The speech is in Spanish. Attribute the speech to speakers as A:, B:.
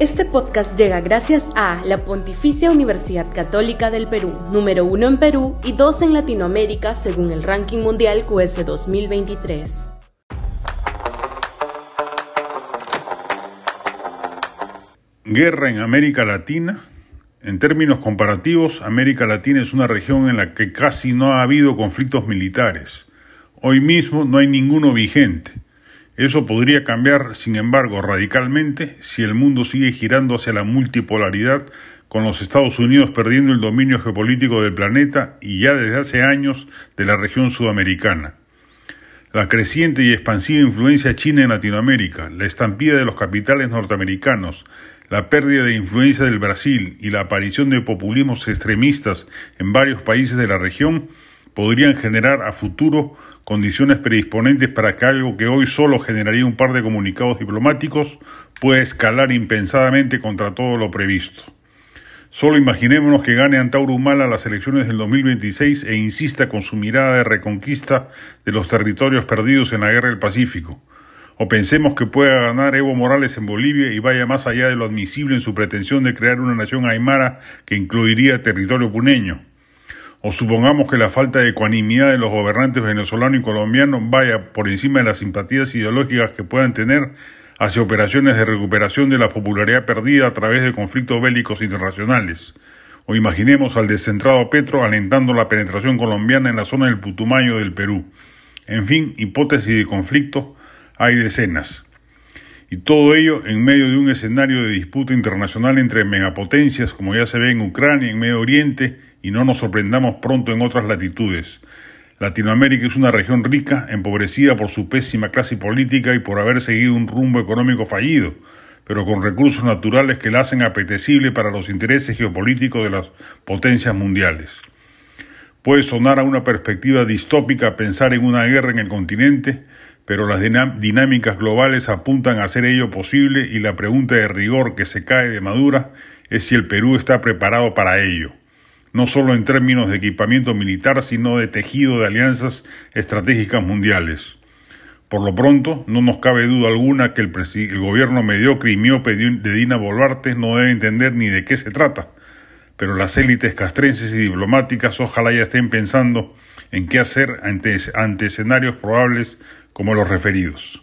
A: Este podcast llega gracias a la Pontificia Universidad Católica del Perú, número uno en Perú y dos en Latinoamérica según el ranking mundial QS 2023.
B: Guerra en América Latina. En términos comparativos, América Latina es una región en la que casi no ha habido conflictos militares. Hoy mismo no hay ninguno vigente. Eso podría cambiar, sin embargo, radicalmente si el mundo sigue girando hacia la multipolaridad, con los Estados Unidos perdiendo el dominio geopolítico del planeta y ya desde hace años de la región sudamericana. La creciente y expansiva influencia china en Latinoamérica, la estampida de los capitales norteamericanos, la pérdida de influencia del Brasil y la aparición de populismos extremistas en varios países de la región podrían generar a futuro condiciones predisponentes para que algo que hoy solo generaría un par de comunicados diplomáticos pueda escalar impensadamente contra todo lo previsto. Solo imaginémonos que gane Antauro Humala las elecciones del 2026 e insista con su mirada de reconquista de los territorios perdidos en la guerra del Pacífico. O pensemos que pueda ganar Evo Morales en Bolivia y vaya más allá de lo admisible en su pretensión de crear una nación aymara que incluiría territorio puneño o supongamos que la falta de ecuanimidad de los gobernantes venezolanos y colombianos vaya por encima de las simpatías ideológicas que puedan tener hacia operaciones de recuperación de la popularidad perdida a través de conflictos bélicos internacionales. O imaginemos al descentrado Petro alentando la penetración colombiana en la zona del Putumayo del Perú. En fin, hipótesis de conflicto hay decenas. Y todo ello en medio de un escenario de disputa internacional entre megapotencias, como ya se ve en Ucrania, en Medio Oriente, y no nos sorprendamos pronto en otras latitudes. Latinoamérica es una región rica, empobrecida por su pésima clase política y por haber seguido un rumbo económico fallido, pero con recursos naturales que la hacen apetecible para los intereses geopolíticos de las potencias mundiales. Puede sonar a una perspectiva distópica pensar en una guerra en el continente, pero las dinámicas globales apuntan a hacer ello posible y la pregunta de rigor que se cae de madura es si el Perú está preparado para ello no solo en términos de equipamiento militar, sino de tejido de alianzas estratégicas mundiales. Por lo pronto, no nos cabe duda alguna que el, gobierno mediocre y miope de Dina Boluarte no debe entender ni de qué se trata, pero las élites castrenses y diplomáticas ojalá ya estén pensando en qué hacer ante escenarios probables como los referidos.